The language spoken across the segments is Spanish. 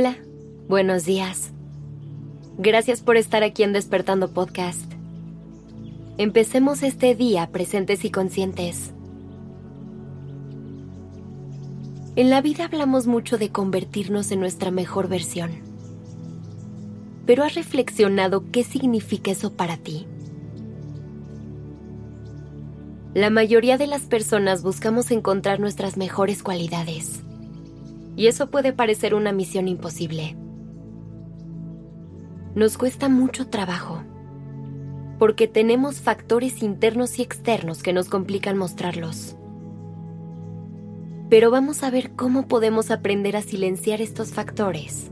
Hola, buenos días. Gracias por estar aquí en Despertando Podcast. Empecemos este día presentes y conscientes. En la vida hablamos mucho de convertirnos en nuestra mejor versión. Pero ¿has reflexionado qué significa eso para ti? La mayoría de las personas buscamos encontrar nuestras mejores cualidades. Y eso puede parecer una misión imposible. Nos cuesta mucho trabajo, porque tenemos factores internos y externos que nos complican mostrarlos pero vamos a ver cómo podemos aprender a silenciar estos factores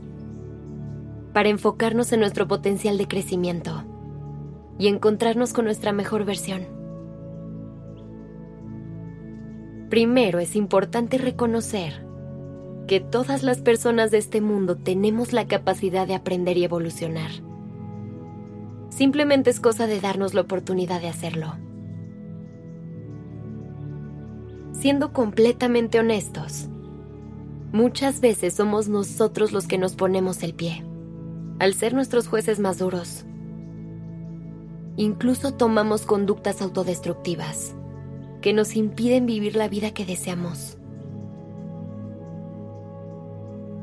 para enfocarnos en nuestro potencial de crecimiento y encontrarnos con nuestra mejor versión. Primero es importante reconocer que todas las personas de este mundo tenemos la capacidad de aprender y evolucionar. Simplemente es cosa de darnos la oportunidad de hacerlo. siendo completamente honestos, muchas veces somos nosotros los que nos ponemos el pie, al ser nuestros jueces más duros. Incluso tomamos conductas autodestructivas que nos impiden vivir la vida que deseamos.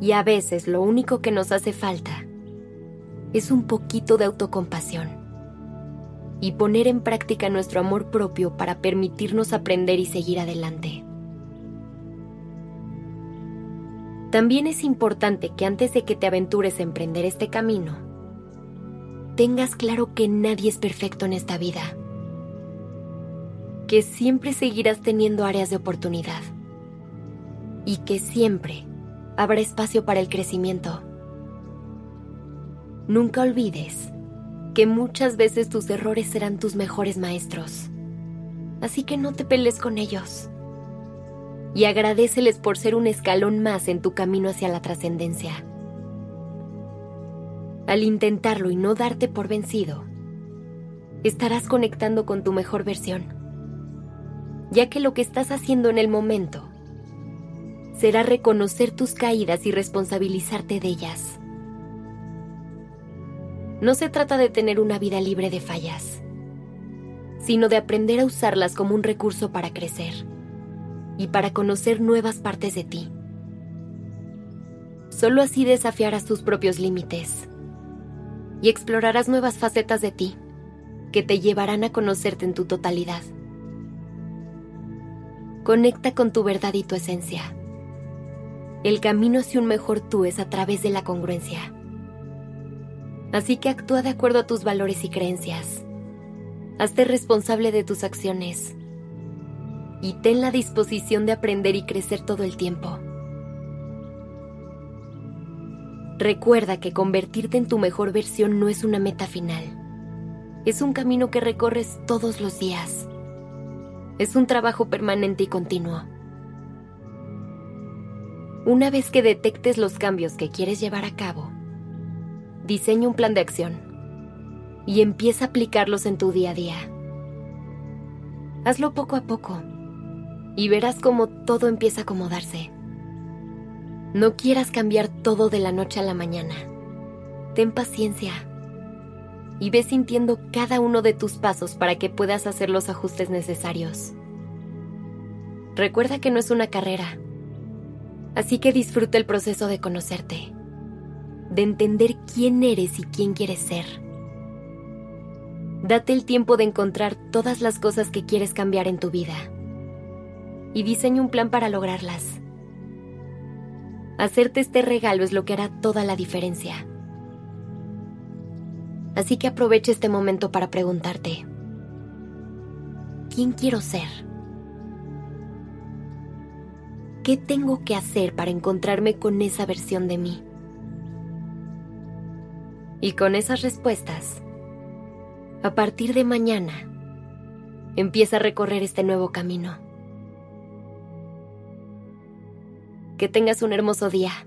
Y a veces lo único que nos hace falta es un poquito de autocompasión y poner en práctica nuestro amor propio para permitirnos aprender y seguir adelante. También es importante que antes de que te aventures a emprender este camino, tengas claro que nadie es perfecto en esta vida, que siempre seguirás teniendo áreas de oportunidad y que siempre habrá espacio para el crecimiento. Nunca olvides que muchas veces tus errores serán tus mejores maestros. Así que no te pelees con ellos. Y agradeceles por ser un escalón más en tu camino hacia la trascendencia. Al intentarlo y no darte por vencido, estarás conectando con tu mejor versión, ya que lo que estás haciendo en el momento será reconocer tus caídas y responsabilizarte de ellas no se trata de tener una vida libre de fallas, sino de aprender a usarlas como un recurso para crecer y para conocer nuevas partes de ti. Solo así desafiarás tus propios límites y explorarás nuevas facetas de ti que te llevarán a conocerte en tu totalidad. Conecta con tu verdad y tu esencia. El camino hacia un mejor tú es a través de la congruencia Así que actúa de acuerdo a tus valores y creencias. Hazte responsable de tus acciones. Y ten la disposición de aprender y crecer todo el tiempo. Recuerda que convertirte en tu mejor versión no es una meta final. Es un camino que recorres todos los días. Es un trabajo permanente y continuo. Una vez que detectes los cambios que quieres llevar a cabo, diseña un plan de acción y empieza a aplicarlos en tu día a día. Hazlo poco a poco y verás cómo todo empieza a acomodarse. No quieras cambiar todo de la noche a la mañana. Ten paciencia y ve sintiendo cada uno de tus pasos para que puedas hacer los ajustes necesarios. Recuerda que no es una carrera, así que disfruta el proceso de conocerte de entender quién eres y quién quieres ser. Date el tiempo de encontrar todas las cosas que quieres cambiar en tu vida y diseña un plan para lograrlas. Hacerte este regalo es lo que hará toda la diferencia. Así que aprovecha este momento para preguntarte, ¿quién quiero ser? ¿Qué tengo que hacer para encontrarme con esa versión de mí? Y con esas respuestas, a partir de mañana, empieza a recorrer este nuevo camino. Que tengas un hermoso día.